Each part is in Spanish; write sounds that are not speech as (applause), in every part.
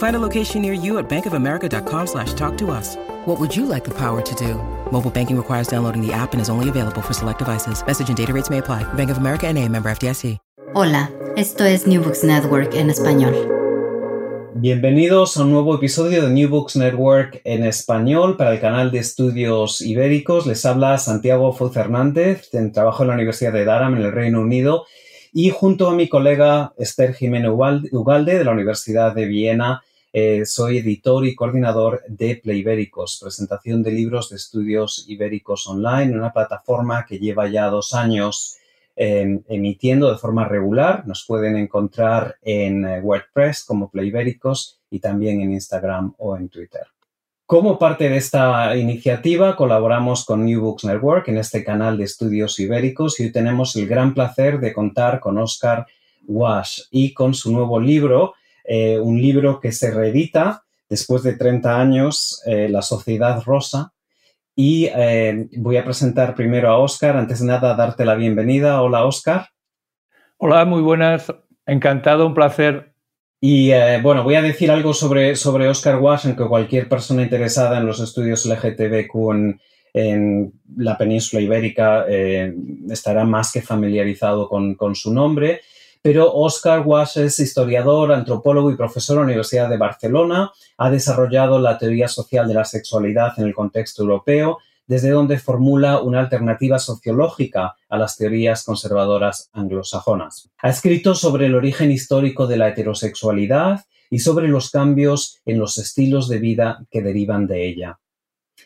Find a location near you at bankofamerica.com slash talk to us. What would you like the power to do? Mobile banking requires downloading the app and is only available for select devices. Message and data rates may apply. Bank of America and a member FDIC. Hola, esto es New Books Network en español. Bienvenidos a un nuevo episodio de New Books Network en español para el canal de estudios ibéricos. Les habla Santiago Foz Hernández, trabajo en la Universidad de Durham en el Reino Unido y junto a mi colega Esther Jiménez Ugalde de la Universidad de Viena eh, soy editor y coordinador de Playbéricos, presentación de libros de estudios ibéricos online, una plataforma que lleva ya dos años eh, emitiendo de forma regular. Nos pueden encontrar en eh, WordPress como Playbéricos y también en Instagram o en Twitter. Como parte de esta iniciativa, colaboramos con New Books Network en este canal de estudios ibéricos y hoy tenemos el gran placer de contar con Oscar Wash y con su nuevo libro, eh, un libro que se reedita después de 30 años, eh, La Sociedad Rosa. Y eh, voy a presentar primero a Oscar. Antes de nada, darte la bienvenida. Hola, Oscar. Hola, muy buenas. Encantado, un placer. Y bueno, voy a decir algo sobre, sobre Oscar Wash, que cualquier persona interesada en los estudios LGTBQ en, en la península ibérica estará más que familiarizado con, con su nombre pero Oscar Wash es historiador, antropólogo y profesor en la Universidad de Barcelona. Ha desarrollado la teoría social de la sexualidad en el contexto europeo, desde donde formula una alternativa sociológica a las teorías conservadoras anglosajonas. Ha escrito sobre el origen histórico de la heterosexualidad y sobre los cambios en los estilos de vida que derivan de ella.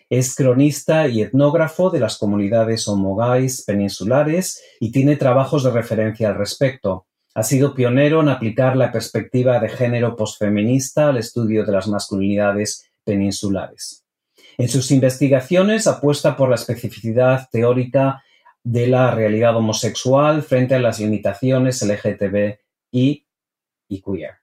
Es cronista y etnógrafo de las comunidades homogais peninsulares y tiene trabajos de referencia al respecto. Ha sido pionero en aplicar la perspectiva de género posfeminista al estudio de las masculinidades peninsulares. En sus investigaciones apuesta por la especificidad teórica de la realidad homosexual frente a las limitaciones LGTB y, queer.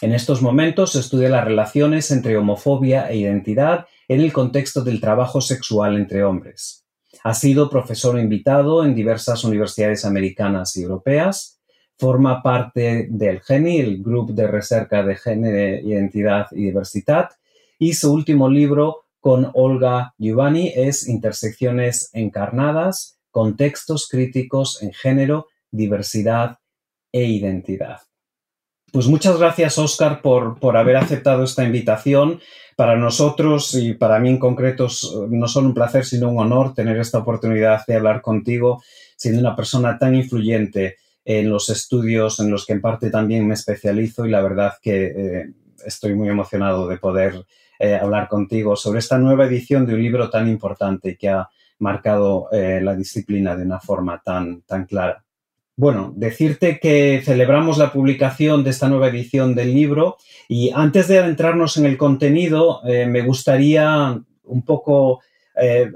En estos momentos estudia las relaciones entre homofobia e identidad en el contexto del trabajo sexual entre hombres. Ha sido profesor invitado en diversas universidades americanas y europeas forma parte del GENI, el Grupo de Recerca de Género, Identidad y Diversidad, y su último libro con Olga Giovanni es Intersecciones encarnadas, contextos críticos en género, diversidad e identidad. Pues muchas gracias, Oscar, por, por haber aceptado esta invitación. Para nosotros y para mí en concreto no solo un placer, sino un honor tener esta oportunidad de hablar contigo, siendo una persona tan influyente en los estudios en los que en parte también me especializo y la verdad que eh, estoy muy emocionado de poder eh, hablar contigo sobre esta nueva edición de un libro tan importante que ha marcado eh, la disciplina de una forma tan, tan clara. Bueno, decirte que celebramos la publicación de esta nueva edición del libro y antes de adentrarnos en el contenido, me gustaría un poco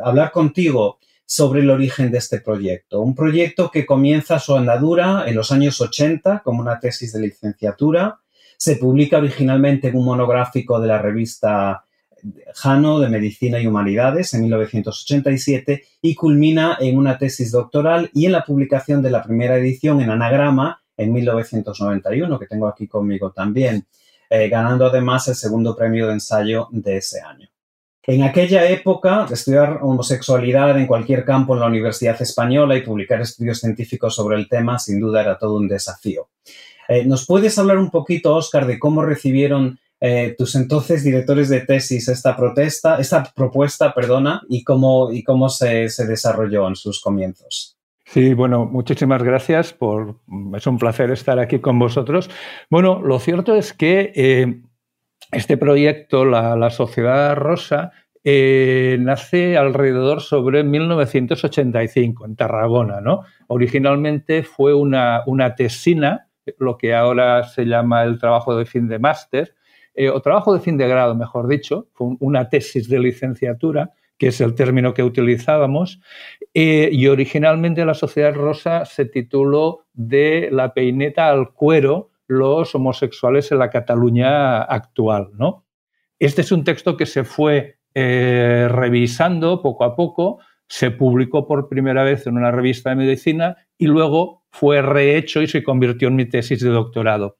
hablar contigo sobre el origen de este proyecto. Un proyecto que comienza su andadura en los años 80 como una tesis de licenciatura. Se publica originalmente en un monográfico de la revista Jano de Medicina y Humanidades en 1987 y culmina en una tesis doctoral y en la publicación de la primera edición en Anagrama en 1991, que tengo aquí conmigo también. ganando además el segundo premio de ensayo de ese año. En aquella época, estudiar homosexualidad en cualquier campo en la Universidad Española y publicar estudios científicos sobre el tema sin duda era todo un desafío. Eh, ¿Nos puedes hablar un poquito, Oscar, de cómo recibieron eh, tus entonces directores de tesis esta protesta, esta propuesta, perdona, y cómo, y cómo se, desarrolló en sus comienzos? Sí, bueno, muchísimas gracias por. Es un placer estar aquí con vosotros. Bueno, lo cierto es que eh, este proyecto, la, Sociedad Rosa, eh, nace alrededor sobre 1985 en Tarragona. ¿no? Originalmente fue una, tesina, lo que ahora se llama el trabajo de fin de máster, eh, o trabajo de fin de grado, mejor dicho, fue una tesis de licenciatura, que es el término que utilizábamos, eh, y originalmente la Sociedad Rosa se tituló De la peineta al cuero, los homosexuales en la Cataluña actual. ¿no? Este es un texto que se fue eh, revisando poco a poco, se publicó por primera vez en una revista de medicina y luego fue rehecho y se convirtió en mi tesis de doctorado.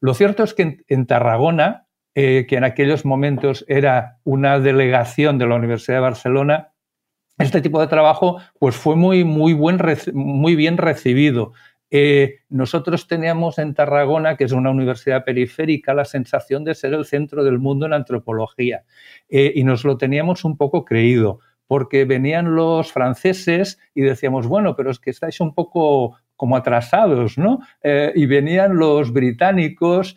Lo cierto es que en, Tarragona, eh, que en aquellos momentos era una delegación de la Universidad de Barcelona, este tipo de trabajo pues fue muy, muy, buen, muy bien recibido. Eh, nosotros teníamos en Tarragona, que es una universidad periférica, la sensación de ser el centro del mundo en antropología eh, y nos lo teníamos un poco creído porque venían los franceses y decíamos, bueno, pero es que estáis un poco como atrasados, ¿no? Eh, y venían los británicos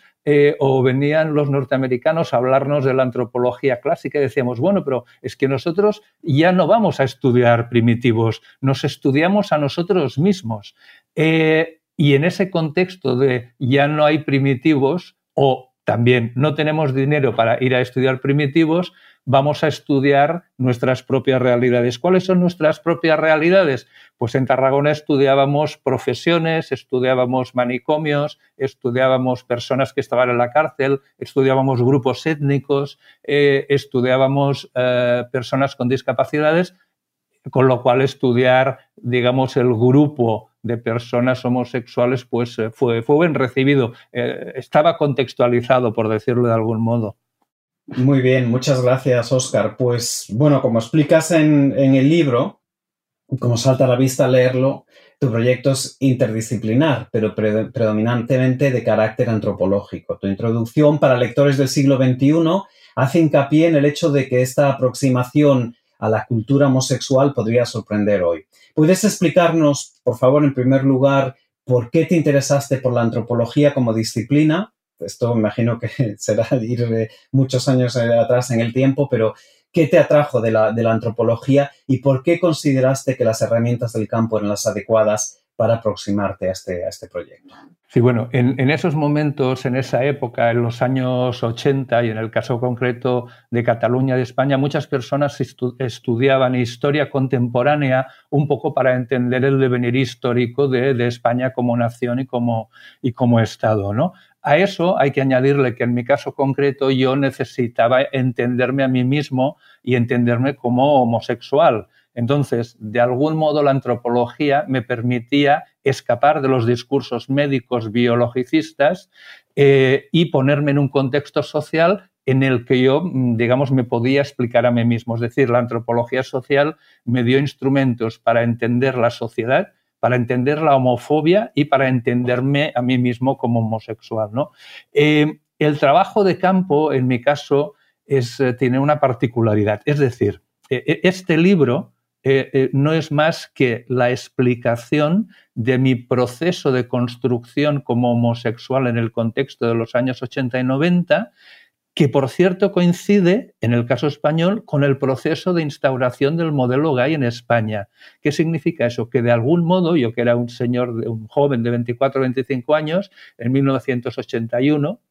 o venían los norteamericanos a hablarnos de la antropología clásica y decíamos, bueno, pero es que nosotros ya no vamos a estudiar primitivos, nos estudiamos a nosotros mismos. Eh, y en ese contexto de ya no hay primitivos o también no tenemos dinero para ir a estudiar primitivos, vamos a estudiar nuestras propias realidades. ¿Cuáles son nuestras propias realidades? Pues en Tarragona estudiábamos profesiones, estudiábamos manicomios, estudiábamos personas que estaban en la cárcel, estudiábamos grupos étnicos, eh, estudiábamos eh, personas con discapacidades, con lo cual estudiar, digamos, el grupo de personas homosexuales, pues eh, fue, fue bien recibido. Eh, estaba contextualizado, por decirlo de algún modo. Muy bien, muchas gracias, Oscar. Pues bueno, como explicas en, el libro, como salta a la vista leerlo, tu proyecto es interdisciplinar, pero predominantemente de carácter antropológico. Tu introducción para lectores del siglo XXI hace hincapié en el hecho de que esta aproximación a la cultura homosexual podría sorprender hoy. ¿Puedes explicarnos, por favor, en primer lugar, por qué te interesaste por la antropología como disciplina? Esto me imagino que (laughs) será ir eh, muchos años eh, atrás en el tiempo, pero ¿qué te atrajo de la, de la antropología y por qué consideraste que las herramientas del campo eran las adecuadas para aproximarte a este, a este proyecto? Sí, bueno, en, esos momentos, en esa época, en los años 80 y en el caso concreto de Cataluña, de España, muchas personas estudiaban historia contemporánea un poco para entender el devenir histórico de, España como nación y como, y como Estado. ¿no? A eso hay que añadirle que en mi caso concreto yo necesitaba entenderme a mí mismo y entenderme como homosexual. Entonces, de algún modo la antropología me permitía escapar de los discursos médicos biologicistas eh, y ponerme en un contexto social en el que yo, mm, digamos, me podía explicar a mí mismo. Es decir, la antropología social me dio instrumentos para entender la sociedad, para entender la homofobia y para entenderme a mí mismo como homosexual. Eh, el trabajo de campo, en mi caso, eh, tiene una particularidad. Es decir, este libro eh, eh, no es más que la explicación de mi proceso de construcción como homosexual en el contexto de los años 80 y 90, que por cierto coincide, en el caso español, con el proceso de instauración del modelo gay en España. ¿Qué significa eso? Que de algún modo, yo que era un señor, un joven de 24 o 25 años, en 1981,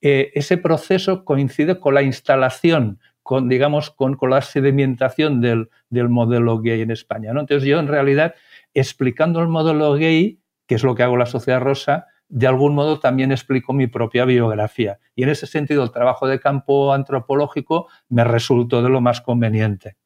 eh, ese proceso coincide con la instalación con, digamos, con, la sedimentación del, modelo gay en España. Entonces yo, en realidad, explicando el modelo gay, que es lo que hago la Sociedad Rosa, de algún modo también explico mi propia biografía. Y en ese sentido, el trabajo de campo antropológico me resultó de lo más conveniente.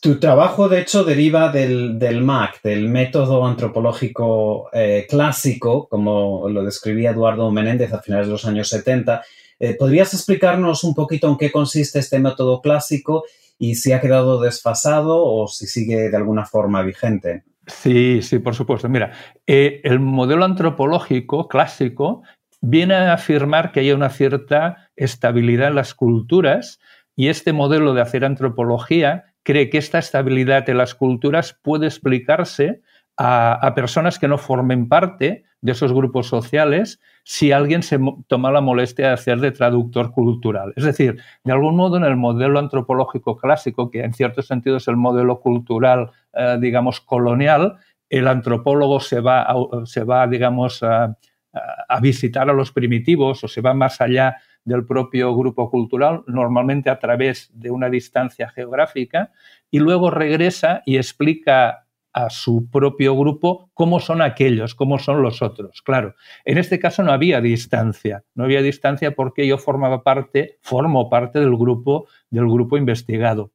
Tu trabajo, de hecho, deriva del, MAC, del método antropológico eh, clásico, como lo describía Eduardo Menéndez a finales de los años 70. Eh, ¿Podrías explicarnos un poquito en qué consiste este método clásico y si ha quedado desfasado o si sigue de alguna forma vigente? Sí, sí, por supuesto. Mira, eh, el modelo antropológico clásico viene a afirmar que hay una cierta estabilidad en las culturas y este modelo de hacer antropología cree que esta estabilidad en las culturas puede explicarse a, personas que no formen parte de esos grupos sociales si alguien se toma la molestia de hacer de traductor cultural. Es decir, de algún modo en el modelo antropológico clásico, que en cierto sentido es el modelo cultural, eh, digamos, colonial, el antropólogo se va, se va digamos, a, a visitar a los primitivos o se va más allá del propio grupo cultural, normalmente a través de una distancia geográfica, y luego regresa y explica a su propio grupo cómo son aquellos, cómo son los otros. Claro, en este caso no había distancia, no había distancia porque yo formaba parte, formo parte del grupo, del grupo investigado.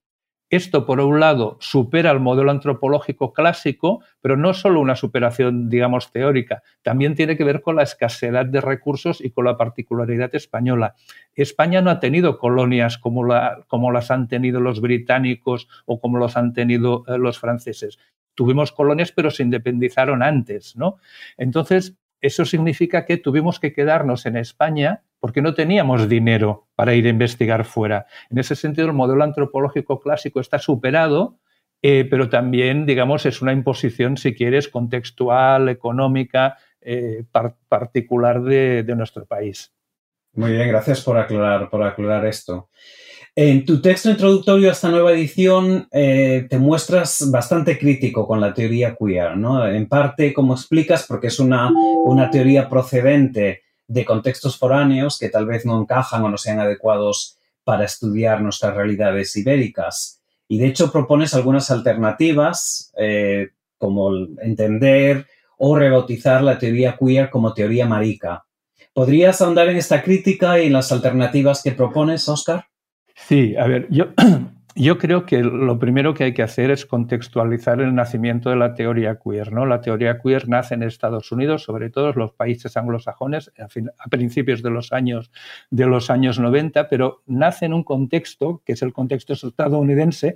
Esto, por un lado, supera el modelo antropológico clásico, pero no solo una superación, digamos, teórica, también tiene que ver con la escasez de recursos y con la particularidad española. España no ha tenido colonias como, como las han tenido los británicos o como los han tenido eh, los franceses. Tuvimos colonias, pero se independizaron antes, ¿no? Entonces, eso significa que tuvimos que quedarnos en España porque no teníamos dinero para ir a investigar fuera. En ese sentido, el modelo antropológico clásico está superado, eh, pero también, digamos, es una imposición, si quieres, contextual, económica, eh, particular de, nuestro país. Muy bien, gracias por aclarar, por aclarar esto. En tu texto introductorio a esta nueva edición eh, te muestras bastante crítico con la teoría queer, ¿no? En parte, como explicas, porque es una, una teoría procedente de contextos foráneos que tal vez no encajan o no sean adecuados para estudiar nuestras realidades ibéricas. Y de hecho propones algunas alternativas, eh, como entender o rebautizar la teoría queer como teoría marica. ¿Podrías ahondar en esta crítica y en las alternativas que propones, Oscar? Sí, a ver, yo (clears throat) yo creo que lo primero que hay que hacer es contextualizar el nacimiento de la teoría queer. ¿no? La teoría queer nace en Estados Unidos, sobre todo en los países anglosajones, a, principios de los, años, de los años 90, pero nace en un contexto, que es el contexto estadounidense,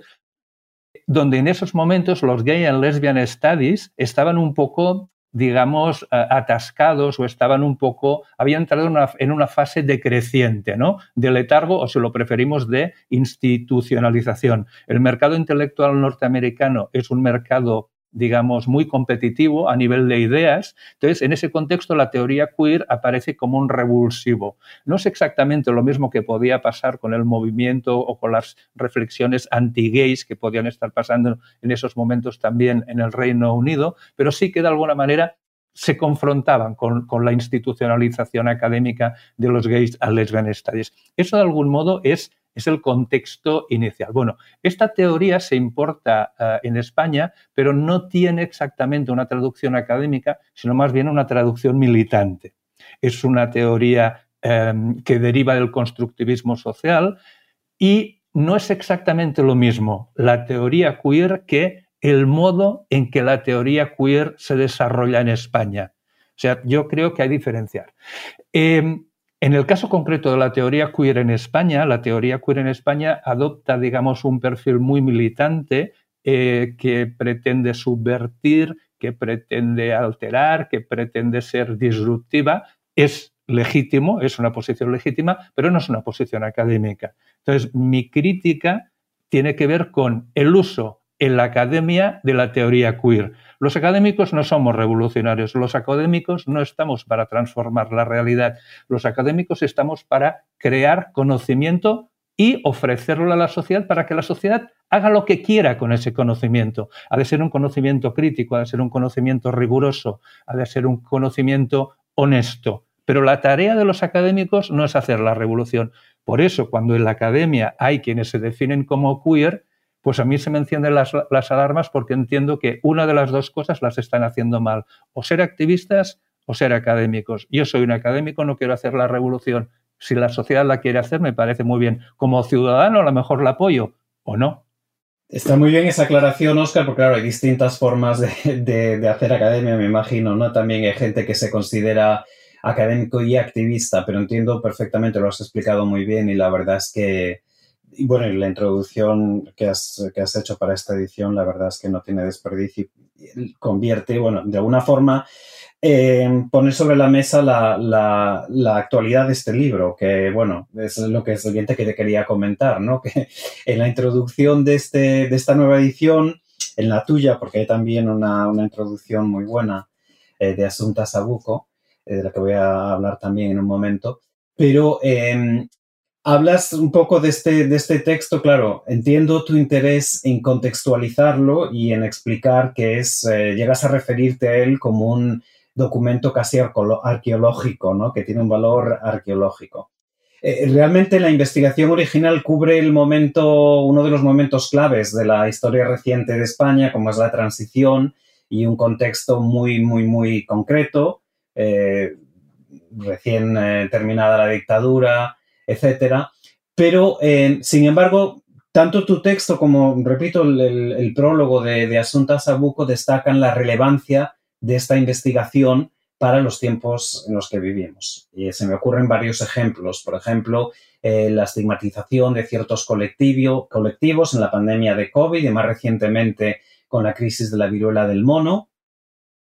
donde en esos momentos los gay and lesbian studies estaban un poco digamos, atascados o estaban un poco, habían entrado en una, fase decreciente, ¿no? De letargo o, si lo preferimos, de institucionalización. El mercado intelectual norteamericano es un mercado digamos, muy competitivo a nivel de ideas. Entonces, en ese contexto, la teoría queer aparece como un revulsivo. No es exactamente lo mismo que podía pasar con el movimiento o con las reflexiones anti-gays que podían estar pasando en esos momentos también en el Reino Unido, pero sí que de alguna manera se confrontaban con, la institucionalización académica de los gays a lesbian. Eso de algún modo es es el contexto inicial. Bueno, esta teoría se importa eh, en España, pero no tiene exactamente una traducción académica, sino más bien una traducción militante. Es una teoría em, que deriva del constructivismo social y no es exactamente lo mismo la teoría queer que el modo en que la teoría queer se desarrolla en España. O sea, yo creo que hay diferenciar. Em, en el caso concreto de la teoría queer en España, la teoría queer en España adopta, digamos, un perfil muy militante eh, que pretende subvertir, que pretende alterar, que pretende ser disruptiva. Es legítimo, es una posición legítima, pero no es una posición académica. Entonces, mi crítica tiene que ver con el uso en la academia de la teoría queer. Los académicos no somos revolucionarios, los académicos no estamos para transformar la realidad, los académicos estamos para crear conocimiento y ofrecerlo a la sociedad para que la sociedad haga lo que quiera con ese conocimiento. Ha de ser un conocimiento crítico, ha de ser un conocimiento riguroso, ha de ser un conocimiento honesto. Pero la tarea de los académicos no es hacer la revolución. Por eso, cuando en la academia hay quienes se definen como queer, pues a mí se me encienden las, alarmas porque entiendo que una de las dos cosas las están haciendo mal. O ser activistas o ser académicos. Yo soy un académico, no quiero hacer la revolución. Si la sociedad la quiere hacer, me parece muy bien. Como ciudadano, a lo mejor la apoyo o no. Está muy bien esa aclaración, Oscar, porque claro, hay distintas formas de, hacer academia, me imagino, ¿no? También hay gente que se considera académico y activista, pero entiendo perfectamente, lo has explicado muy bien y la verdad es que, bueno, la introducción que has, que has hecho para esta edición, la verdad es que no tiene desperdicio y convierte, bueno, de alguna forma eh, poner sobre la mesa la, actualidad de este libro, que bueno, es lo que es siguiente que te quería comentar, ¿no? (laughs) Que en la introducción de, este, de esta nueva edición, en la tuya, porque hay también una, introducción muy buena eh, de Asunta Sabuco, eh, de la que voy a hablar también en un momento, pero em, hablas un poco de este, de este texto, claro, entiendo tu interés en contextualizarlo y en explicar que es, llegas a referirte a él como un documento casi arqueológico, ¿no? que tiene un valor arqueológico. Eh, realmente la investigación original cubre el momento, uno de los momentos claves de la historia reciente de España, como es la transición y un contexto muy, muy, muy concreto, eh, recién eh, terminada la dictadura, etcétera. Pero, sin embargo, tanto tu texto como, repito, el, prólogo de, de Asunta Sabuco destacan la relevancia de esta investigación para los tiempos en los que vivimos. Y se me ocurren varios ejemplos. Por ejemplo, eh, la estigmatización de ciertos colectivos en la pandemia de COVID y más recientemente con la crisis de la viruela del mono,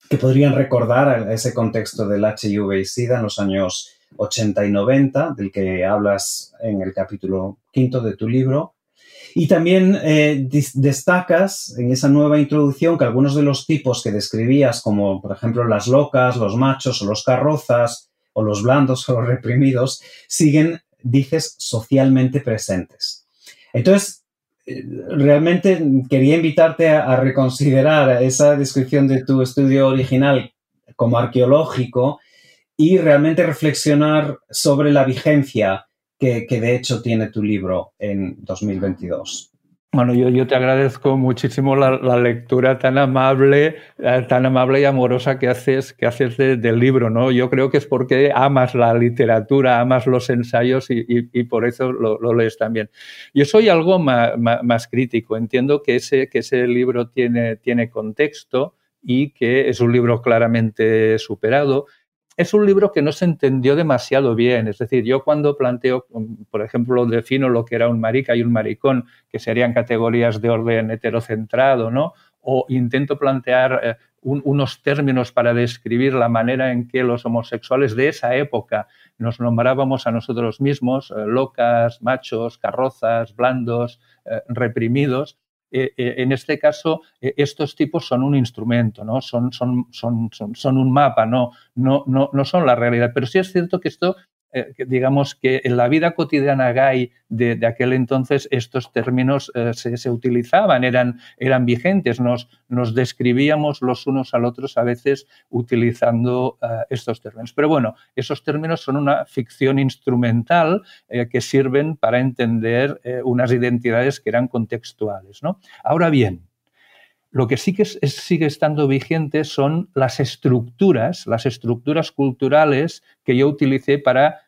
que podrían recordar ese contexto del HIV y SIDA en los años 80 y 90, del que hablas en el capítulo quinto de tu libro. Y también eh, destacas en esa nueva introducción que algunos de los tipos que describías, como por ejemplo las locas, los machos o los carrozas, o los blandos o los reprimidos, siguen, dices, socialmente presentes. Entonces, eh, realmente quería invitarte a, reconsiderar esa descripción de tu estudio original como arqueológico y realmente reflexionar sobre la vigencia que, de hecho tiene tu libro en 2022. Bueno, yo, yo te agradezco muchísimo la, lectura tan amable, eh, tan amable y amorosa que haces, que haces del libro, ¿no? Yo creo que es porque amas la literatura, amas los ensayos y, y, por eso lo, lees también. Yo soy algo más, más, crítico, entiendo que ese, que ese libro tiene, tiene contexto y que es un libro claramente superado es un libro que no se entendió demasiado bien. Es decir, yo cuando planteo, por ejemplo, defino lo que era un marica y un maricón, que serían categorías de orden heterocentrado, ¿no? O intento plantear eh, unos términos para describir la manera en que los homosexuales de esa época nos nombrábamos a nosotros mismos, eh, locas, machos, carrozas, blandos, eh, reprimidos eh, eh, en este caso, eh, estos tipos son un instrumento, ¿no? Son, un mapa, no, no son la realidad. Pero sí es cierto que esto eh, digamos que en la vida cotidiana gay de, aquel entonces estos términos eh, se, utilizaban, eran, eran vigentes, nos, nos, describíamos los unos al otros a veces utilizando eh, estos términos. Pero bueno, esos términos son una ficción instrumental que sirven para entender unas identidades que eran contextuales. ¿no? Ahora bien, lo que sí que sigue estando vigente son las estructuras, las estructuras culturales que yo utilicé para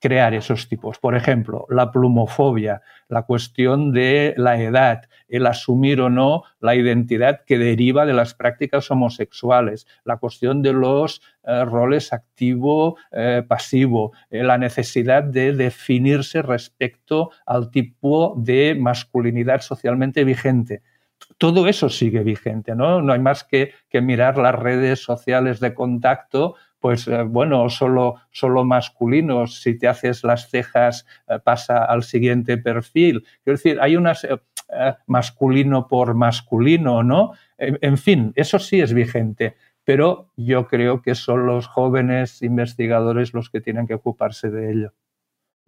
crear esos tipos. Por ejemplo, la plumofobia, la cuestión de la edad, el asumir o no la identidad que deriva de las prácticas homosexuales, la cuestión de los eh, roles activo-pasivo, eh, eh, la necesidad de definirse respecto al tipo de masculinidad socialmente vigente todo eso sigue vigente, ¿no? No hay más que, mirar las redes sociales de contacto pues eh, bueno, solo, solo masculinos, si te haces las cejas eh, pasa al siguiente perfil. Quiero decir, hay unas eh, masculino por masculino, ¿no? en, fin, eso sí es vigente, pero yo creo que son los jóvenes investigadores los que tienen que ocuparse de ello.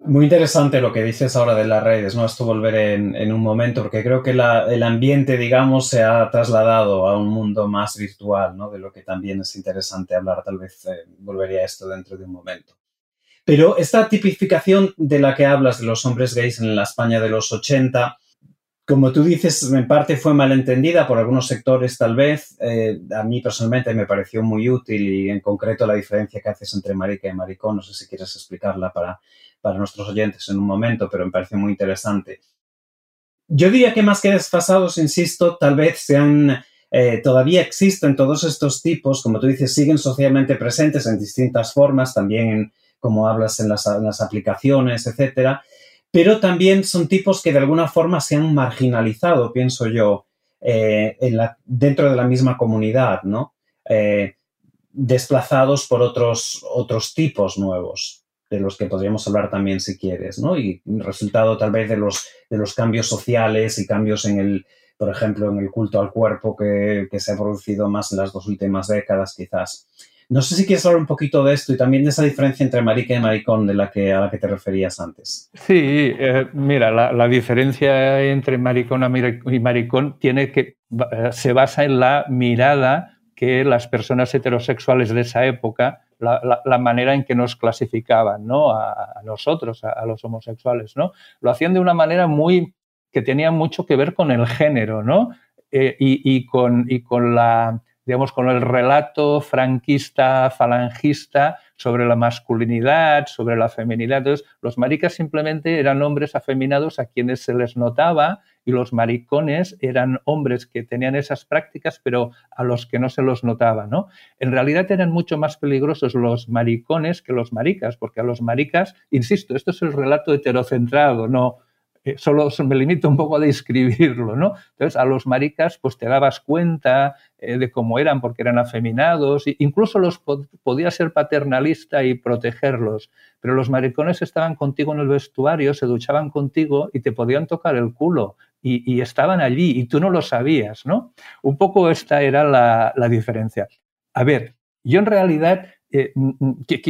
Muy interesante lo que dices ahora de las redes, ¿no? Esto volveré en, un momento, porque creo que el ambiente, digamos, se ha trasladado a un mundo más virtual, ¿no? De lo que también es interesante hablar, tal vez eh, volvería a esto dentro de un momento. Pero esta tipificación de la que hablas de los hombres gays en la España de los 80, como tú dices, en parte fue malentendida por algunos sectores tal vez. Eh, a mí personalmente me pareció muy útil y en concreto la diferencia que haces entre marica y maricón, no sé si quieres explicarla para para nuestros oyentes en un momento, pero me parece muy interesante. yo diría que más que desfasados, insisto, tal vez sean, eh, todavía existen todos estos tipos, como tú dices, siguen socialmente presentes en distintas formas, también como hablas en las, aplicaciones, etcétera, pero también son tipos que de alguna forma se han marginalizado, pienso yo, eh, dentro de la misma comunidad, ¿no? Eh, desplazados por otros, otros tipos nuevos, de los que podríamos hablar también si quieres, ¿no? Y resultado tal vez de los, de los cambios sociales y cambios en el, por ejemplo, en el culto al cuerpo que, que se ha producido más en las dos últimas décadas, quizás. No sé si quieres hablar un poquito de esto y también de esa diferencia entre marica y maricón de la que, a la que te referías antes. Sí, eh, mira, la, diferencia entre maricón y maricón tiene que, eh, se basa en la mirada que las personas heterosexuales de esa época, la, manera en que nos clasificaban, ¿no? A, nosotros, a, los homosexuales, ¿no? Lo hacían de una manera muy que tenía mucho que ver con el género, ¿no? Eh, y, con, y con la digamos, con el relato franquista, falangista sobre la masculinidad, sobre la feminidad. Entonces, los maricas simplemente eran hombres afeminados a quienes se les notaba y los maricones eran hombres que tenían esas prácticas, pero a los que no se los notaba, ¿no? En realidad eran mucho más peligrosos los maricones que los maricas, porque a los maricas, insisto, esto es el relato heterocentrado, no, eh, solo me limito un poco a describirlo, ¿no? Entonces, a los maricas, pues te dabas cuenta eh, de cómo eran, porque eran afeminados, e incluso los podía ser paternalista y protegerlos, pero los maricones estaban contigo en el vestuario, se duchaban contigo y te podían tocar el culo, y, estaban allí, y tú no lo sabías, ¿no? Un poco esta era la, la diferencia. A ver, yo en realidad eh,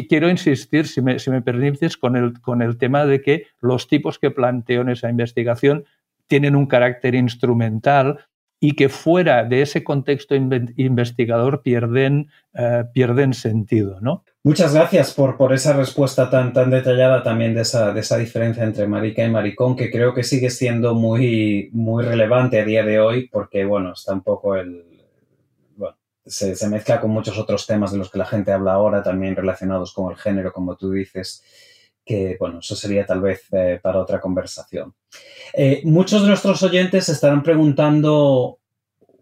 quiero insistir, si me, si me permites, con el, con el tema de que los tipos que planteo en esa investigación tienen un carácter instrumental y que fuera de ese contexto investigador pierden, eh, pierden sentido. ¿no? Muchas gracias por, esa respuesta tan, tan detallada también de esa, de esa diferencia entre marica y maricón, que creo que sigue siendo muy, muy relevante a día de hoy, porque bueno, está un poco el, se, mezcla con muchos otros temas de los que la gente habla ahora, también relacionados con el género, como tú dices, que, bueno, eso sería tal vez eh, para otra conversación. Eh, muchos de nuestros oyentes estarán preguntando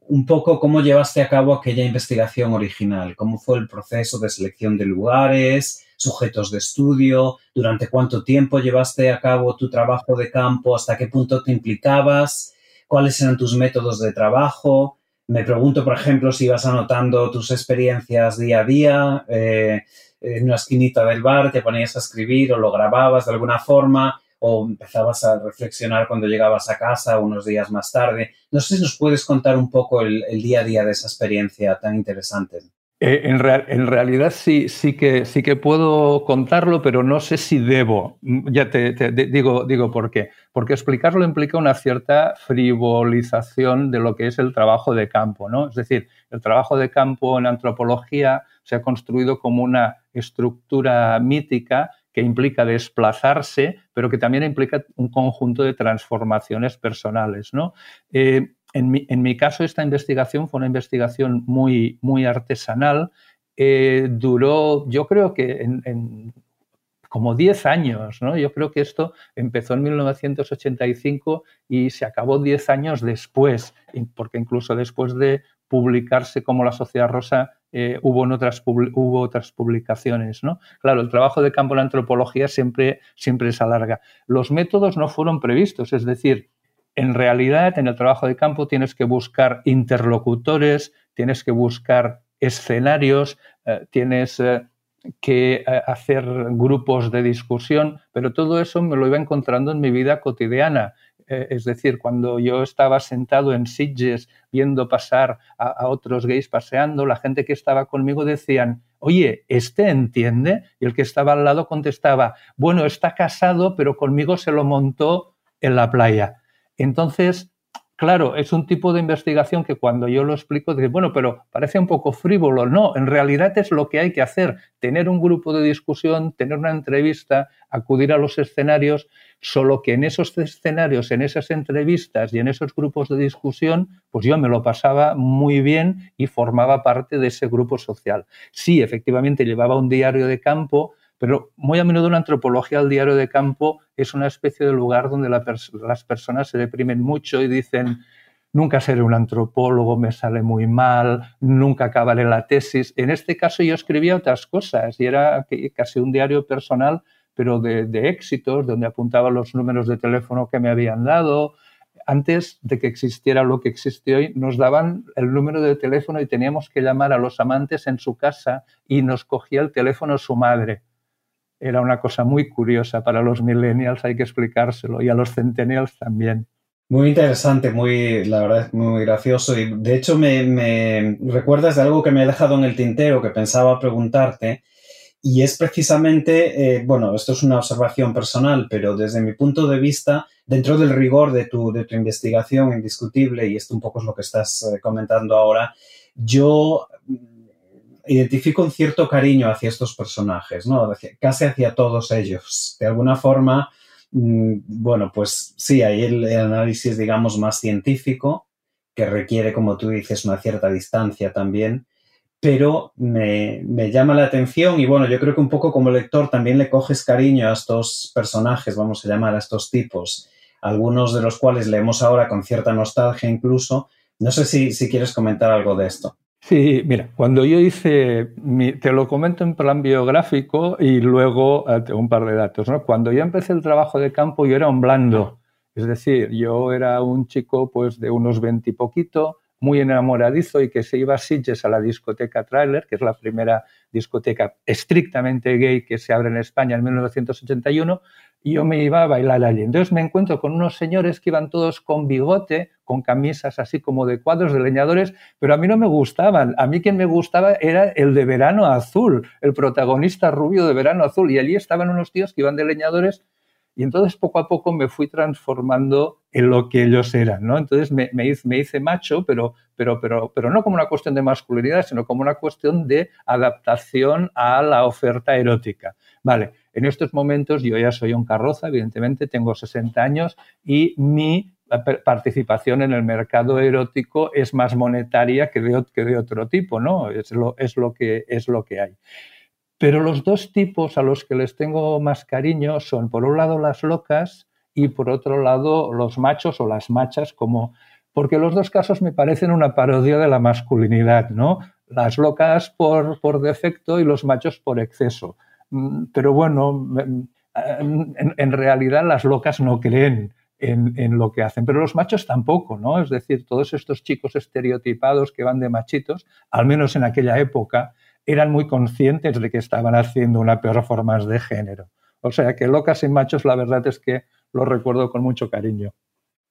un poco cómo llevaste a cabo aquella investigación original, cómo fue el proceso de selección de lugares, sujetos de estudio, durante cuánto tiempo llevaste a cabo tu trabajo de campo, hasta qué punto te implicabas, cuáles eran tus métodos de trabajo, me pregunto, por ejemplo, si ibas anotando tus experiencias día a día eh, en una esquinita del bar, te ponías a escribir o lo grababas de alguna forma o empezabas a reflexionar cuando llegabas a casa unos días más tarde. No sé si nos puedes contar un poco el, el día a día de esa experiencia tan interesante. Eh, en, realidad sí, sí, que, sí que puedo contarlo, pero no sé si debo. Mm, ya te, digo, digo por qué. Porque explicarlo implica una cierta frivolización de lo que es el trabajo de campo. ¿no? Es decir, el trabajo de campo en antropología se ha construido como una estructura mítica que implica desplazarse, pero que también implica un conjunto de transformaciones personales. ¿no? Eh, en mi, caso, esta investigación fue una investigación muy, muy artesanal. Eh, duró, yo creo que en, como 10 años, ¿no? Yo creo que esto empezó en 1985 y se acabó 10 años después, porque incluso después de publicarse como La Sociedad Rosa eh, hubo, otras, hubo otras publicaciones, ¿no? Claro, el trabajo de campo en la antropología siempre, siempre se alarga. Los métodos no fueron previstos, es decir, en realidad en el trabajo de campo tienes que buscar interlocutores, tienes que buscar escenarios, eh, tienes eh, que eh, hacer grupos de discusión, pero todo eso me lo iba encontrando en mi vida cotidiana. es decir, cuando yo estaba sentado en Sitges viendo pasar a, a, otros gays paseando, la gente que estaba conmigo decían, oye, ¿este entiende? Y el que estaba al lado contestaba, bueno, está casado, pero conmigo se lo montó en la playa. Entonces, claro, es un tipo de investigación que cuando yo lo explico, dice, bueno, pero parece un poco frívolo. No, en realidad es lo que hay que hacer, tener un grupo de discusión, tener una entrevista, acudir a los escenarios, solo que en esos escenarios, en esas entrevistas y en esos grupos de discusión, pues yo me lo pasaba muy bien y formaba parte de ese grupo social. Sí, efectivamente, llevaba un diario de campo, Pero muy a menudo la antropología del diario de campo es una especie de lugar donde las personas se deprimen mucho y dicen, nunca seré un antropólogo, me sale muy mal, nunca acabaré la tesis. En este caso yo escribía otras cosas y era casi un diario personal, pero de, de éxitos, donde apuntaba los números de teléfono que me habían dado, antes de que existiera lo que existe hoy, nos daban el número de teléfono y teníamos que llamar a los amantes en su casa y nos cogía el teléfono su madre. Era una cosa muy curiosa para los millennials, hay que explicárselo, y a los centennials también. Muy interesante, muy, la verdad, muy gracioso. Y de hecho me, recuerdas de algo que me he dejado en el tintero que pensaba preguntarte. Y es precisamente, eh, bueno, esto es una observación personal, pero desde mi punto de vista, dentro del rigor de tu, de tu investigación indiscutible, y esto un poco es lo que estás eh, comentando ahora, yo identifico un cierto cariño hacia estos personajes, ¿no? casi hacia todos ellos. De alguna forma, mm, bueno, pues sí, hay el, el análisis, digamos, más científico, que requiere, como tú dices, una cierta distancia también, pero me, llama la atención y bueno, yo creo que un poco como lector también le coges cariño a estos personajes, vamos a llamar a estos tipos, algunos de los cuales leemos ahora con cierta nostalgia incluso. No sé si, quieres comentar algo de esto. Sí, mira, cuando yo hice, te lo comento en plan biográfico y luego eh, un par de datos. ¿no? Cuando yo empecé el trabajo de campo yo era un blando, es decir, yo era un chico pues de unos veintipoquito, muy enamoradizo y que se iba a Sitges a la discoteca Trailer, que es la primera discoteca estrictamente gay que se abre en España en 1981, y yo me iba a bailar allí. Entonces me encuentro con unos señores que iban todos con bigote, con camisas así como de cuadros de leñadores, pero a mí no me gustaban. A mí quien me gustaba era el de Verano Azul, el protagonista rubio de Verano Azul, y allí estaban unos tíos que iban de leñadores y entonces poco a poco me fui transformando en lo que ellos eran, ¿no? Entonces me, hice, macho, pero, pero, pero, pero no como una cuestión de masculinidad, sino como una cuestión de adaptación a la oferta erótica. Vale, en estos momentos yo ya soy un carroza, evidentemente, tengo 60 años y mi participación en el mercado erótico es más monetaria que de, que de otro tipo, ¿no? Es lo, es lo, que, es lo que hay. Pero los dos tipos a los que les tengo más cariño son, por un lado, las locas y por otro lado, los machos o las machas, como porque los dos casos me parecen una parodia de la masculinidad, ¿no? Las locas por, por defecto y los machos por exceso. Mm, pero bueno, en, realidad las locas no creen en, lo que hacen, pero los machos tampoco, ¿no? Es decir, todos estos chicos estereotipados que van de machitos, al menos en aquella época, eran muy conscientes de que estaban haciendo una performance de género. O sea que locas y machos, la verdad es que lo recuerdo con mucho cariño.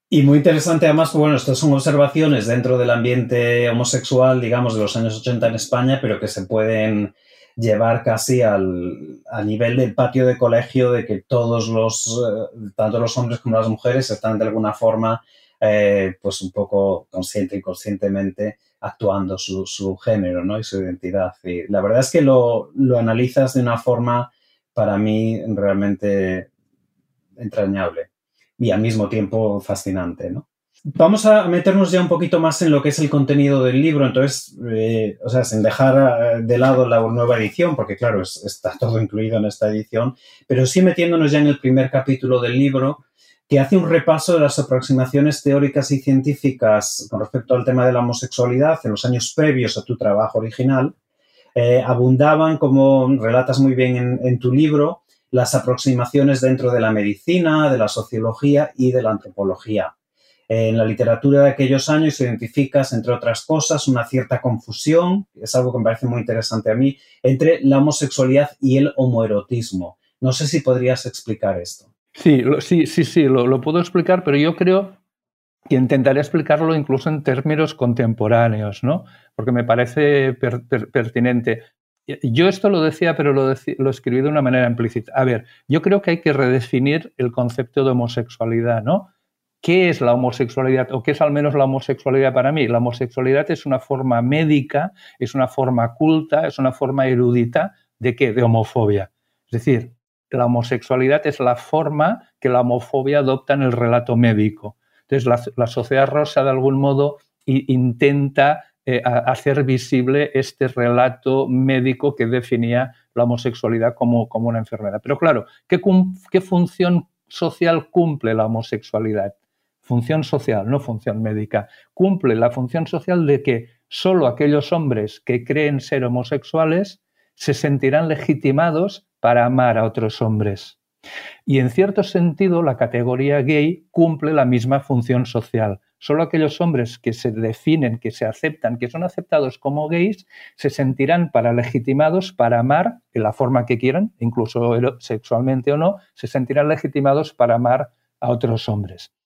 Y muy interesante, además, bueno, estas son observaciones dentro del ambiente homosexual, digamos, de los años 80 en España, pero que se pueden llevar casi al, nivel del patio de colegio, de que todos los, eh, tanto los hombres como las mujeres, están de alguna forma, eh, pues un poco consciente y inconscientemente actuando su, género ¿no? y su identidad. Y la verdad es que lo, analizas de una forma para mí realmente entrañable y al mismo tiempo fascinante. ¿no? Vamos a meternos ya un poquito más en lo que es el contenido del libro, entonces, eh, o sea, sin dejar eh, de lado la nueva edición, porque claro, está todo incluido en esta edición, pero sí metiéndonos ya en el primer capítulo del libro, que hace un repaso de las aproximaciones teóricas y científicas con respecto al tema de la homosexualidad en los años previos a tu trabajo original. Eh, abundaban, como relatas muy bien en, tu libro, las aproximaciones dentro de la medicina, de la sociología y de la antropología. En la literatura de aquellos años identificas, entre otras cosas, una cierta confusión, es algo que me parece muy interesante a mí, entre la homosexualidad y el homoerotismo. No sé si podrías explicar esto. Sí, sí, sí, sí, lo, puedo explicar, pero yo creo que intentaré explicarlo incluso en términos contemporáneos, ¿no? Porque me parece pertinente. Yo esto lo decía, pero lo, lo, escribí de una manera implícita. A ver, yo creo que hay que redefinir el concepto de homosexualidad, ¿no? ¿Qué es la homosexualidad o qué es al menos la homosexualidad para mí? La homosexualidad es una forma médica, es una forma culta, es una forma erudita de qué? De homofobia. Es decir, la homosexualidad es la forma que la homofobia adopta en el relato médico. Entonces, la, sociedad rosa, de algún modo, intenta eh, hacer visible este relato médico que definía la homosexualidad como, como una enfermedad. Pero claro, ¿qué, ¿qué función social cumple la homosexualidad? Función social, no función médica. Cumple la función social de que solo aquellos hombres que creen ser homosexuales se sentirán legitimados para amar a otros hombres. Y en cierto sentido, la categoría gay cumple la misma función social. Solo aquellos hombres que se definen, que se aceptan, que son aceptados como gays, se sentirán para legitimados para amar en la forma que quieran, incluso sexualmente o no, se sentirán legitimados para amar a otros hombres.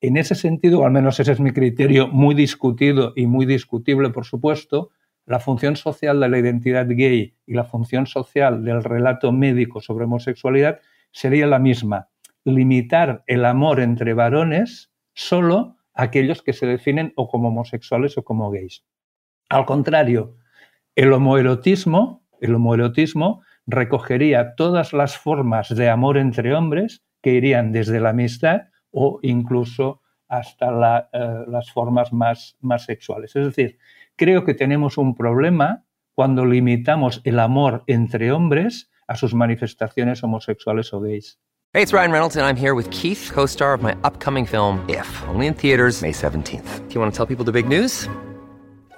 En ese sentido, al menos ese es mi criterio, muy discutido y muy discutible, por supuesto, la función social de la identidad gay y la función social del relato médico sobre homosexualidad sería la misma, limitar el amor entre varones solo a aquellos que se definen o como homosexuales o como gays. Al contrario, el homoerotismo, el homoerotismo recogería todas las formas de amor entre hombres que irían desde la amistad o incluso hasta eh, las formas más, más sexuales. Es decir, creo que tenemos un problema cuando limitamos el amor entre hombres a sus manifestaciones homosexuales o gays. Hey, it's Ryan Reynolds and I'm here with Keith, co-star of my upcoming film If, only in theaters May 17th. Do you want to tell people the big news?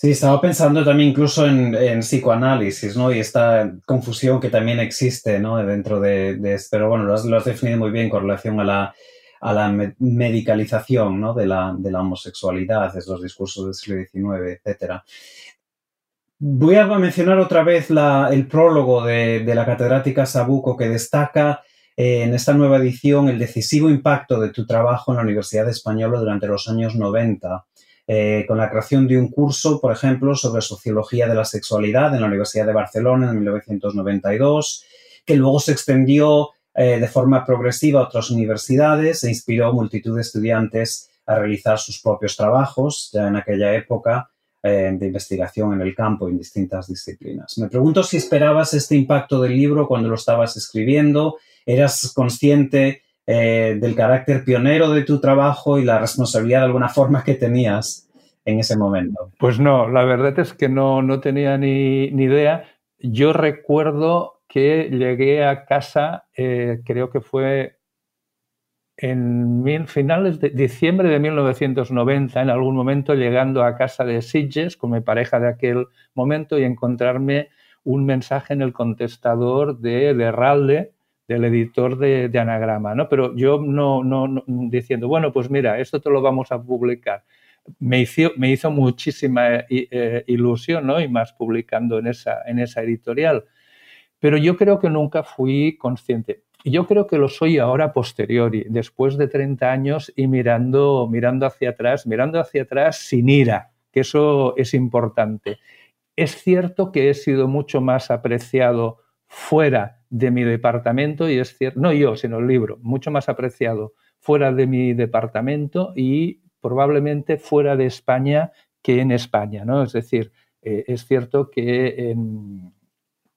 Sí, estaba pensando también incluso en, psicoanálisis, ¿no? Y esta confusión que también existe, ¿no? Dentro de, de pero bueno, lo has, definido muy bien con relación a la, a la medicalización, ¿no? De la, de la homosexualidad, de los discursos del siglo XIX, etcétera. Voy a mencionar otra vez el prólogo de, de, la catedrática Sabuco que destaca eh, en esta nueva edición el decisivo impacto de tu trabajo en la Universidad Española durante los años 90 eh, con la creación de un curso, por ejemplo, sobre sociología de la sexualidad en la Universidad de Barcelona en 1992, que luego se extendió eh, de forma progresiva a otras universidades e inspiró a multitud de estudiantes a realizar sus propios trabajos ya en aquella época eh, de investigación en el campo en distintas disciplinas. Me pregunto si esperabas este impacto del libro cuando lo estabas escribiendo, eras consciente eh, del carácter pionero de tu trabajo y la responsabilidad de alguna forma que tenías en ese momento. Pues no, la verdad es que no, no tenía ni, ni idea. Yo recuerdo que llegué a casa, eh, creo que fue en finales de diciembre de 1990, en algún momento llegando a casa de Sitges con mi pareja de aquel momento y encontrarme un mensaje en el contestador de, de Ralde, del editor de, Anagrama, ¿no? Pero yo no, no, diciendo, bueno, pues mira, esto te lo vamos a publicar. Me hizo, me hizo muchísima eh, eh, ilusión, ¿no? Y más publicando en esa, en esa editorial. Pero yo creo que nunca fui consciente. Yo creo que lo soy ahora posteriori, después de 30 años y mirando, mirando hacia atrás, mirando hacia atrás sin ira, que eso es importante. Es cierto que he sido mucho más apreciado fuera de mi departamento y es cierto, no yo, sino el libro, mucho más apreciado fuera de mi departamento y probablemente fuera de España que en España, ¿no? Es decir, eh, es cierto que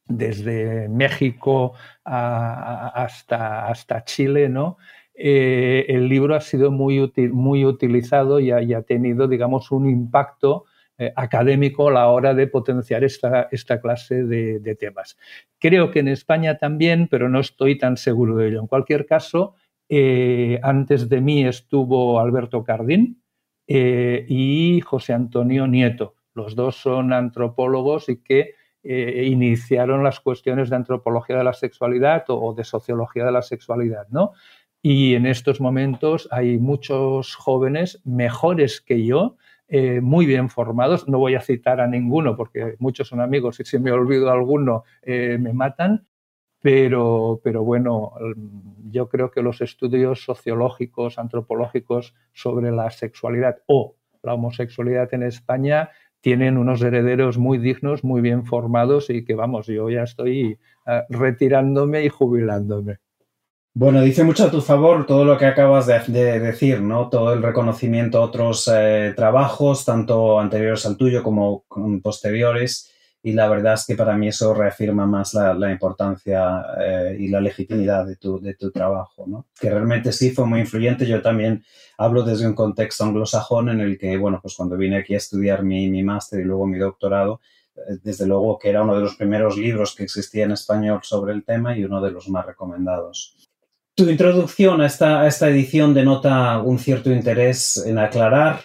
desde México hasta, hasta Chile, ¿no? Eh, el libro ha sido muy, muy utilizado y ha, tenido, digamos, un impacto eh, académico a la hora de potenciar esta, esta clase de, temas. Creo que en España también, pero no estoy tan seguro de ello. En cualquier caso, eh, antes de mí estuvo Alberto Cardín eh, y José Antonio Nieto. Los dos son antropólogos y que iniciaron las cuestiones de antropología de la sexualidad o, de sociología de la sexualidad, ¿no? Y en estos momentos hay muchos jóvenes mejores que yo eh, muy bien formados. No voy a citar a ninguno porque muchos son amigos y si me olvido alguno eh, me matan. Pero, pero bueno, yo creo que los estudios sociológicos, antropológicos sobre la sexualidad o la homosexualidad en España tienen unos herederos muy dignos, muy bien formados y que vamos, yo ya estoy eh, retirándome y jubilándome. Bueno, dice mucho a tu favor todo lo que acabas de, decir, ¿no? Todo el reconocimiento a otros eh, trabajos, tanto anteriores al tuyo como posteriores. Y la verdad es que para mí eso reafirma más la, importancia eh, y la legitimidad de tu, de tu trabajo, ¿no? Que realmente sí fue muy influyente. Yo también hablo desde un contexto anglosajón en el que, bueno, pues cuando vine aquí a estudiar mi, mi máster y luego mi doctorado, eh, desde luego que era uno de los primeros libros que existía en español sobre el tema y uno de los más recomendados. Tu introducción a esta, esta edición denota un cierto interés en aclarar,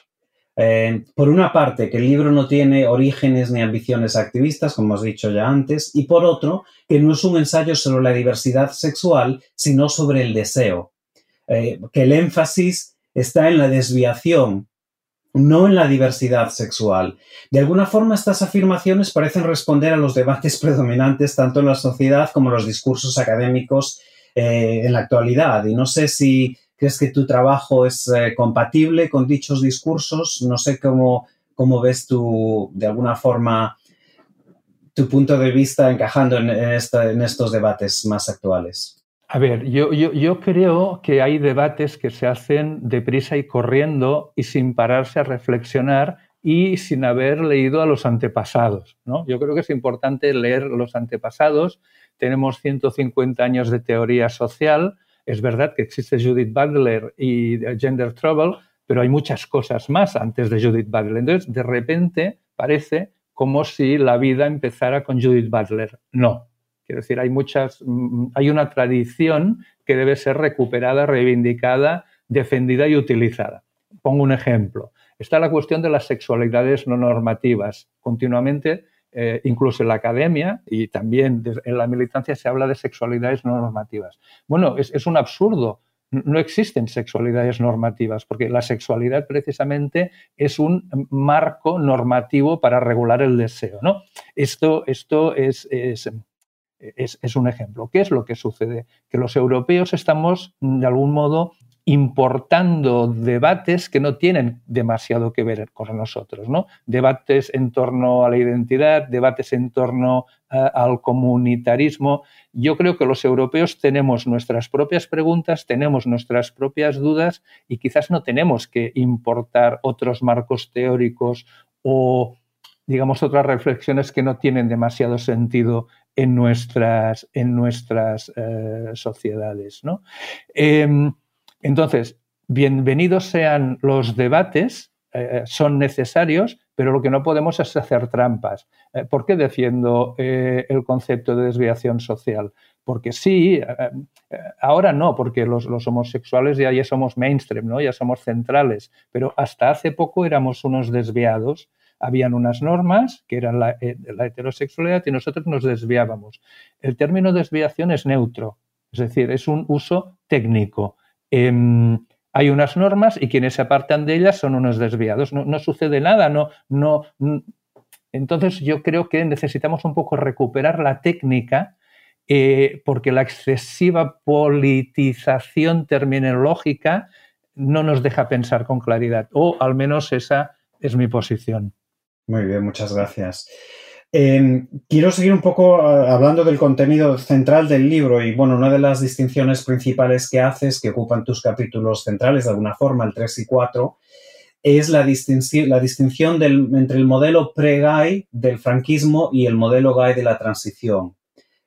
eh, por una parte, que el libro no tiene orígenes ni ambiciones activistas, como has dicho ya antes, y por otro, que no es un ensayo sobre la diversidad sexual, sino sobre el deseo, eh, que el énfasis está en la desviación, no en la diversidad sexual. De alguna forma, estas afirmaciones parecen responder a los debates predominantes tanto en la sociedad como en los discursos académicos eh, en la actualidad. Y no sé si crees que tu trabajo es eh, compatible con dichos discursos. No sé cómo, cómo ves tú, de alguna forma, tu punto de vista encajando en, estos debates más actuales. A ver, yo, yo, yo, creo que hay debates que se hacen deprisa y corriendo y sin pararse a reflexionar y sin haber leído a los antepasados. ¿no? Yo creo que es importante leer los antepasados tenemos 150 años de teoría social. Es verdad que existe Judith Butler y Gender Trouble, pero hay muchas cosas más antes de Judith Butler. Entonces, de repente parece como si la vida empezara con Judith Butler. No. Quiero decir, hay muchas, mm, hay una tradición que debe ser recuperada, reivindicada, defendida y utilizada. Pongo un ejemplo. Está la cuestión de las sexualidades no normativas. Continuamente eh, incluso en la academia y también en la militancia se habla de sexualidades no normativas. Bueno, es, un absurdo. No existen sexualidades normativas, porque la sexualidad precisamente es un marco normativo para regular el deseo. ¿no? Esto, esto es, es, es, un ejemplo. ¿Qué es lo que sucede? Que los europeos estamos, de algún modo, importando debates que no tienen demasiado que ver con nosotros, ¿no? Debates en torno a la identidad, debates en torno al comunitarismo. Yo creo que los europeos tenemos nuestras propias preguntas, tenemos nuestras propias dudas y quizás no tenemos que importar otros marcos teóricos o digamos otras reflexiones que no tienen demasiado sentido en nuestras, en nuestras eh, sociedades. ¿no? Em, entonces, bienvenidos sean los debates, eh, son necesarios, pero lo que no podemos es hacer trampas. Eh, ¿Por qué defiendo eh, el concepto de desviación social? Porque sí, ahora no, porque los, homosexuales ya, ya, somos mainstream, ¿no? ya somos centrales, pero hasta hace poco éramos unos desviados. Habían unas normas que eran la, la heterosexualidad y nosotros nos desviábamos. El término desviación es neutro, es decir, es un uso técnico. Em, hay unas normas y quienes se apartan de ellas son unos desviados. No, sucede nada, no, no. Entonces yo creo que necesitamos un poco recuperar la técnica eh, porque la excesiva politización terminológica no nos deja pensar con claridad, o al menos esa es mi posición. Muy bien, muchas gracias. Em, quiero seguir un poco ah, hablando del contenido central del libro y bueno, una de las distinciones principales que haces, que ocupan tus capítulos centrales de alguna forma, el 3 y 4, es la, distinción, la distinción entre el modelo pre-gay del franquismo y el modelo gay de la transición.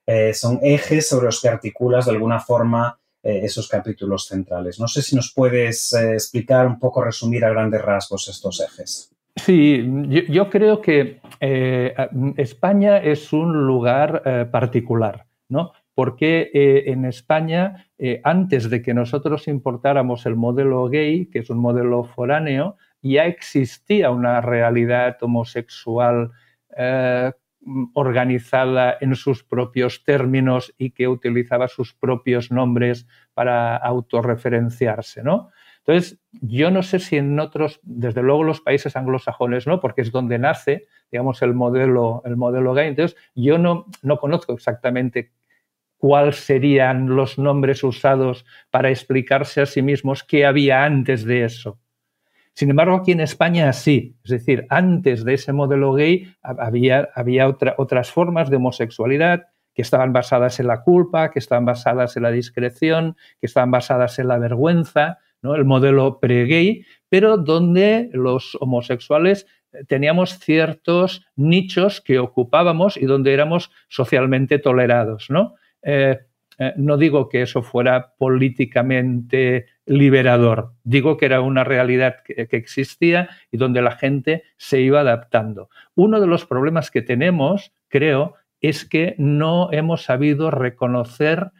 Eh, son ejes sobre los que articulas de alguna forma eh, esos capítulos centrales. No sé si nos puedes eh, explicar un poco, resumir a grandes rasgos estos ejes. Sí, yo, creo que eh, España es un lugar eh, particular, ¿no? Porque eh, en España, antes de que nosotros importáramos el modelo gay, que es un modelo foráneo, ya existía una realidad homosexual organizada en sus propios términos y que utilizaba sus propios nombres para autorreferenciarse, ¿no? Entonces, yo no sé si en otros, desde luego los países anglosajones no, porque es donde nace, digamos, el modelo, el modelo gay. Entonces, yo no, no conozco exactamente cuáles serían los nombres usados para explicarse a sí mismos qué había antes de eso. Sin embargo, aquí en España sí, es decir, antes de ese modelo gay había, había otras formas de homosexualidad que estaban basadas en la culpa, que estaban basadas en la discreción, que estaban basadas en la vergüenza, ¿no? el modelo pre-gay, pero donde los homosexuales teníamos ciertos nichos que ocupábamos y donde éramos socialmente tolerados. ¿no? Eh, eh, no digo que eso fuera políticamente liberador, digo que era una realidad que, existía y donde la gente se iba adaptando. Uno de los problemas que tenemos, creo, es que no hemos sabido reconocer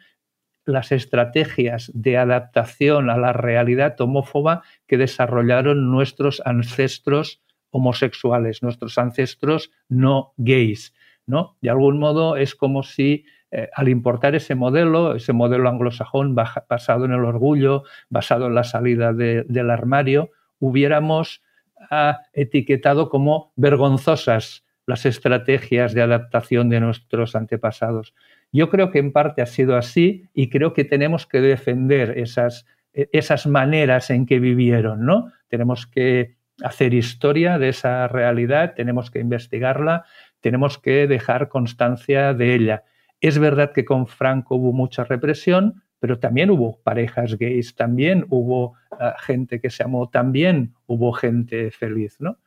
las estrategias de adaptación a la realidad homófoba que desarrollaron nuestros ancestros homosexuales, nuestros ancestros no gays. ¿no? De algún modo es como si eh, al importar ese modelo, ese modelo anglosajón basado en el orgullo, basado en la salida del armario, hubiéramos ah, etiquetado como vergonzosas las estrategias de adaptación de nuestros antepasados. Yo creo que en parte ha sido así y creo que tenemos que defender esas, e, esas maneras en que vivieron, ¿no? Tenemos que hacer historia de esa realidad, tenemos que investigarla, tenemos que dejar constancia de ella. Es verdad que con Franco hubo mucha represión, pero también hubo parejas gays, también hubo ah, gente que se amó, también hubo gente feliz, ¿no?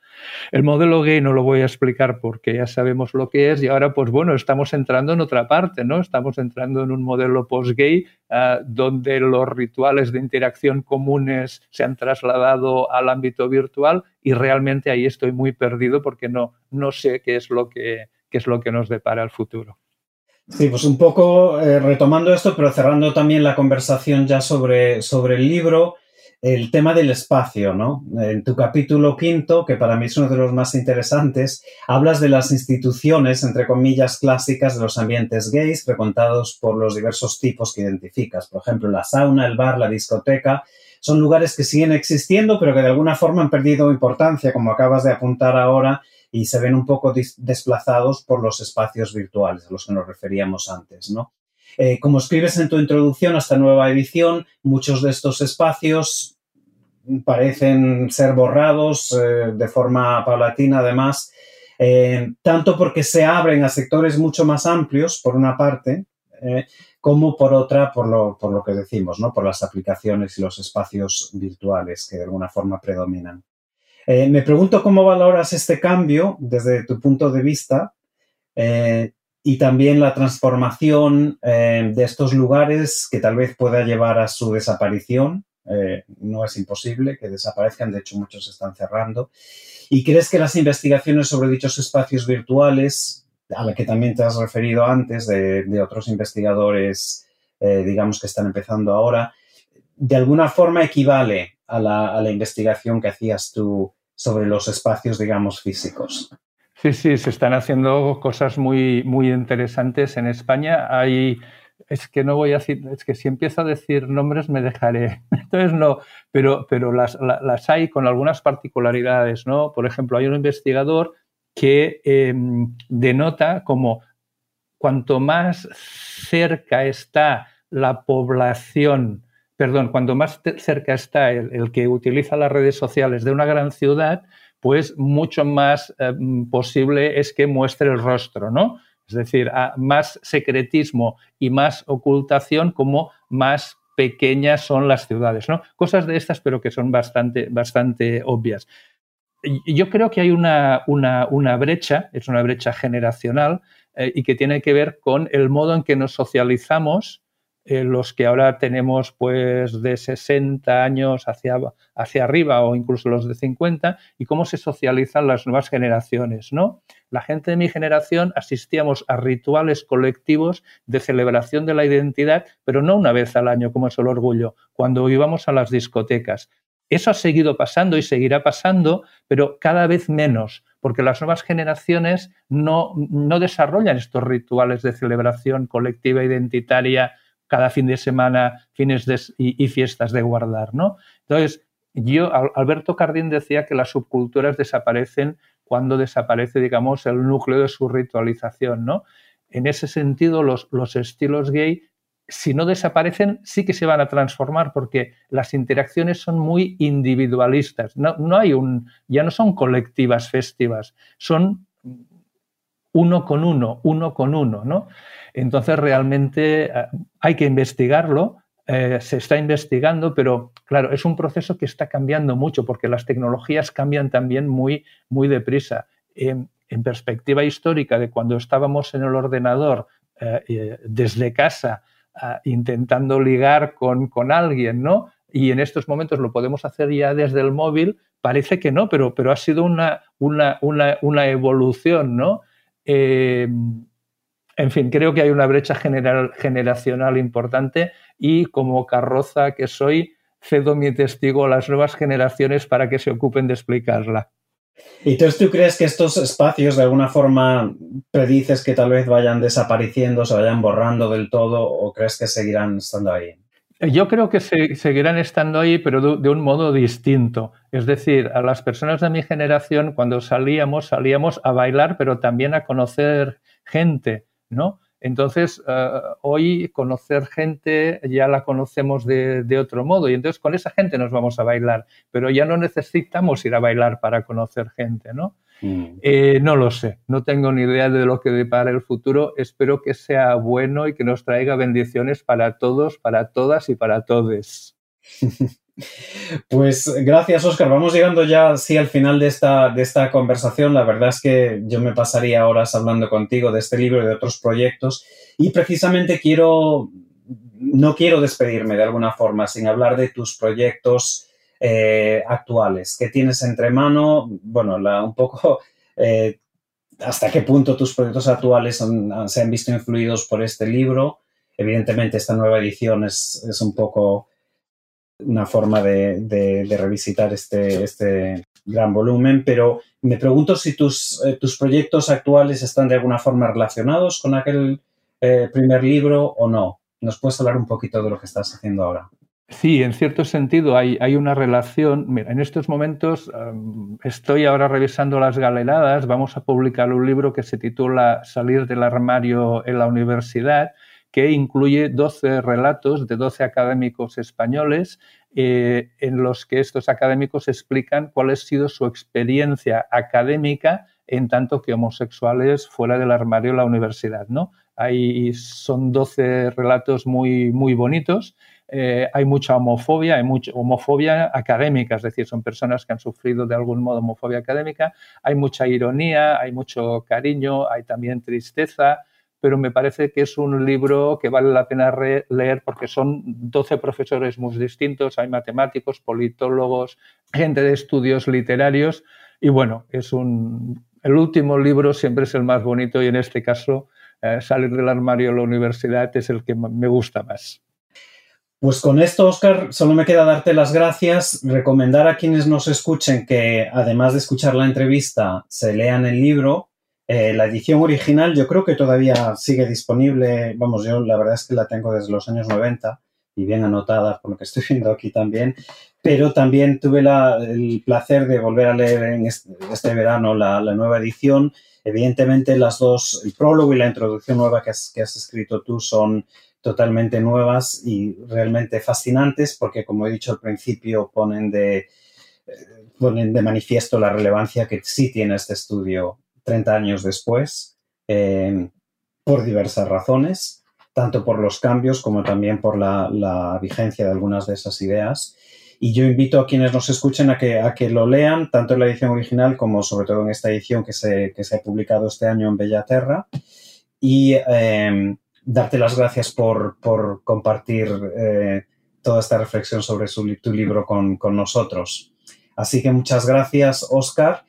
El modelo gay no lo voy a explicar porque ya sabemos lo que es y ahora pues bueno, estamos entrando en otra parte, ¿no? Estamos entrando en un modelo post-gay ah, donde los rituales de interacción comunes se han trasladado al ámbito virtual y realmente ahí estoy muy perdido porque no, no sé qué es lo que, qué es lo que nos depara el futuro. Sí, pues un poco eh, retomando esto, pero cerrando también la conversación ya sobre, sobre el libro, el tema del espacio, ¿no? En tu capítulo quinto, que para mí es uno de los más interesantes, hablas de las instituciones, entre comillas, clásicas de los ambientes gays, frecuentados por los diversos tipos que identificas. Por ejemplo, la sauna, el bar, la discoteca. Son lugares que siguen existiendo, pero que de alguna forma han perdido importancia, como acabas de apuntar ahora, y se ven un poco desplazados por los espacios virtuales a los que nos referíamos antes, ¿no? Eh, como escribes en tu introducción a esta nueva edición, muchos de estos espacios parecen ser borrados eh, de forma paulatina, además, eh, tanto porque se abren a sectores mucho más amplios, por una parte, como por otra, por lo, por lo que decimos, ¿no? por las aplicaciones y los espacios virtuales que de alguna forma predominan. Eh, me pregunto cómo valoras este cambio desde tu punto de vista eh, y también la transformación eh, de estos lugares que tal vez pueda llevar a su desaparición. No es imposible que desaparezcan, de hecho muchos se están cerrando. ¿Y crees que las investigaciones sobre dichos espacios virtuales, a la que también te has referido antes, de, otros investigadores, digamos, que están empezando ahora, de alguna forma equivale a la, a la investigación que hacías tú sobre los espacios, digamos, físicos. Sí, sí, se están haciendo cosas muy, muy interesantes en España. Hay, es que no voy a decir, es que si empiezo a decir nombres me dejaré. (laughs) Entonces no, pero, pero las, las hay con algunas particularidades, ¿no? Por ejemplo, hay un investigador que em, denota como cuanto más cerca está la población perdón, cuando más cerca está el, que utiliza las redes sociales de una gran ciudad, pues mucho más eh, posible es que muestre el rostro, ¿no? Es decir, más secretismo y más ocultación como más pequeñas son las ciudades, ¿no? Cosas de estas, pero que son bastante, bastante obvias. Yo creo que hay una, una, brecha, es una brecha generacional eh, y que tiene que ver con el modo en que nos socializamos eh, los que ahora tenemos pues de 60 años hacia, hacia arriba o incluso los de 50 y cómo se socializan las nuevas generaciones, ¿no? La gente de mi generación asistíamos a rituales colectivos de celebración de la identidad, pero no una vez al año como es el orgullo, cuando íbamos a las discotecas. Eso ha seguido pasando y seguirá pasando, pero cada vez menos, porque las nuevas generaciones no, no desarrollan estos rituales de celebración colectiva identitaria cada fin de semana, fines y, fiestas de guardar, ¿no? Entonces, yo, Alberto Cardín decía que las subculturas desaparecen cuando desaparece, digamos, el núcleo de su ritualización, ¿no? En ese sentido, los, los estilos gay, si no desaparecen, sí que se van a transformar porque las interacciones son muy individualistas. No, no hay un, ya no son colectivas festivas, son uno con uno, uno con uno, ¿no? Entonces realmente eh, hay que investigarlo, eh, se está investigando, pero claro, es un proceso que está cambiando mucho porque las tecnologías cambian también muy, muy deprisa. en perspectiva histórica de cuando estábamos en el ordenador eh, desde casa intentando ligar con, con alguien, ¿no? y en estos momentos lo podemos hacer ya desde el móvil, parece que no, pero, pero ha sido una, una, una, una evolución, ¿no? Eh, en fin, creo que hay una brecha generacional importante y como carroza que soy, cedo mi testigo a las nuevas generaciones para que se ocupen de explicarla. ¿Y entonces tú crees que estos espacios de alguna forma predices que tal vez vayan desapareciendo, se vayan borrando del todo o crees que seguirán estando ahí? Yo creo que seguirán estando ahí, pero de, un modo distinto. Es decir, a las personas de mi generación, cuando salíamos, salíamos a bailar, pero también a conocer gente, ¿no? Entonces, eh, hoy conocer gente ya la conocemos de, de, otro modo y entonces con esa gente nos vamos a bailar, pero ya no necesitamos ir a bailar para conocer gente, ¿no? Mm. Eh, no lo sé, no tengo ni idea de lo que depara el futuro. Espero que sea bueno y que nos traiga bendiciones para todos, para todas y para todes. (laughs) Pues gracias, Oscar. Vamos llegando ya sí, al final de esta, de esta conversación. La verdad es que yo me pasaría horas hablando contigo de este libro y de otros proyectos. Y precisamente quiero, no quiero despedirme de alguna forma sin hablar de tus proyectos eh, actuales que tienes entre mano, bueno, un poco (laughs) eh, hasta qué punto tus proyectos actuales se han visto influidos por este libro. Evidentemente, esta nueva edición es, un poco una forma de, revisitar este, este, gran volumen, pero me pregunto si tus, eh, tus, proyectos actuales están de alguna forma relacionados con aquel primer libro o no. ¿Nos puedes hablar un poquito de lo que estás haciendo ahora? Sí, en cierto sentido hay, una relación. Mira, en estos momentos estoy ahora revisando las galeradas. Vamos a publicar un libro que se titula Salir del armario en la universidad, que incluye 12 relatos de 12 académicos españoles eh, en los que estos académicos explican cuál ha sido su experiencia académica en tanto que homosexuales fuera del armario en la universidad. ¿no? Hay, son 12 relatos muy, muy bonitos eh, hay mucha homofobia, hay mucha homofobia académica, es decir, son personas que han sufrido de algún modo homofobia académica, hay mucha ironía, hay mucho cariño, hay también tristeza, pero me parece que es un libro que vale la pena leer porque son 12 profesores muy distintos, hay matemáticos, politólogos, gente de estudios literarios. Y bueno, es un, el último libro siempre es el más bonito y en este caso eh, salir del armario a la universidad es el que me gusta más. Pues con esto, Oscar, solo me queda darte las gracias, recomendar a quienes nos escuchen que además de escuchar la entrevista, se lean el libro. Eh, la edición original yo creo que todavía sigue disponible, vamos, yo la verdad es que la tengo desde los años 90 y bien anotada por lo que estoy viendo aquí también, pero también tuve el placer de volver a leer en este, verano la, nueva edición. Evidentemente las dos, el prólogo y la introducción nueva que has escrito tú son totalmente nuevas y realmente fascinantes porque, como he dicho al principio, ponen de, eh, ponen de manifiesto la relevancia que sí tiene este estudio 30 años después, eh, por diversas razones, tanto por los cambios como también por la, vigencia de algunas de esas ideas. Y yo invito a quienes nos escuchen a que, a que lo lean, tanto en la edición original como sobre todo en esta edición que se, que se ha publicado este año en Bellaterra. Y eh, darte las gracias por, compartir eh, toda esta reflexión sobre tu libro con, nosotros. Así que muchas gracias, Oscar.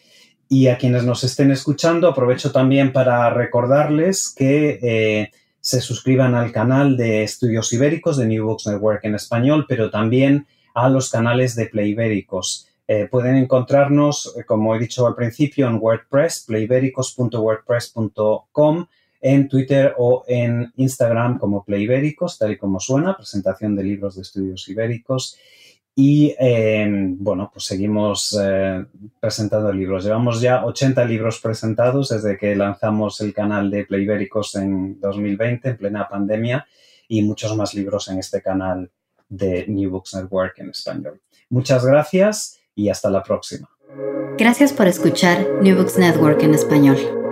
Y a quienes nos estén escuchando, aprovecho también para recordarles que eh, se suscriban al canal de Estudios Ibéricos de New Books Network en español, pero también a los canales de Play Ibéricos. Eh, pueden encontrarnos, como he dicho al principio, en WordPress, playibéricos.wordpress.com en Twitter o en Instagram como Play Ibéricos, tal y como suena, presentación de libros de estudios ibéricos. Y em, bueno, pues seguimos eh, presentando libros. Llevamos ya 80 libros presentados desde que lanzamos el canal de Play Ibéricos en 2020, en plena pandemia, y muchos más libros en este canal de New Books Network en español. Muchas gracias y hasta la próxima. Gracias por escuchar New Books Network en español.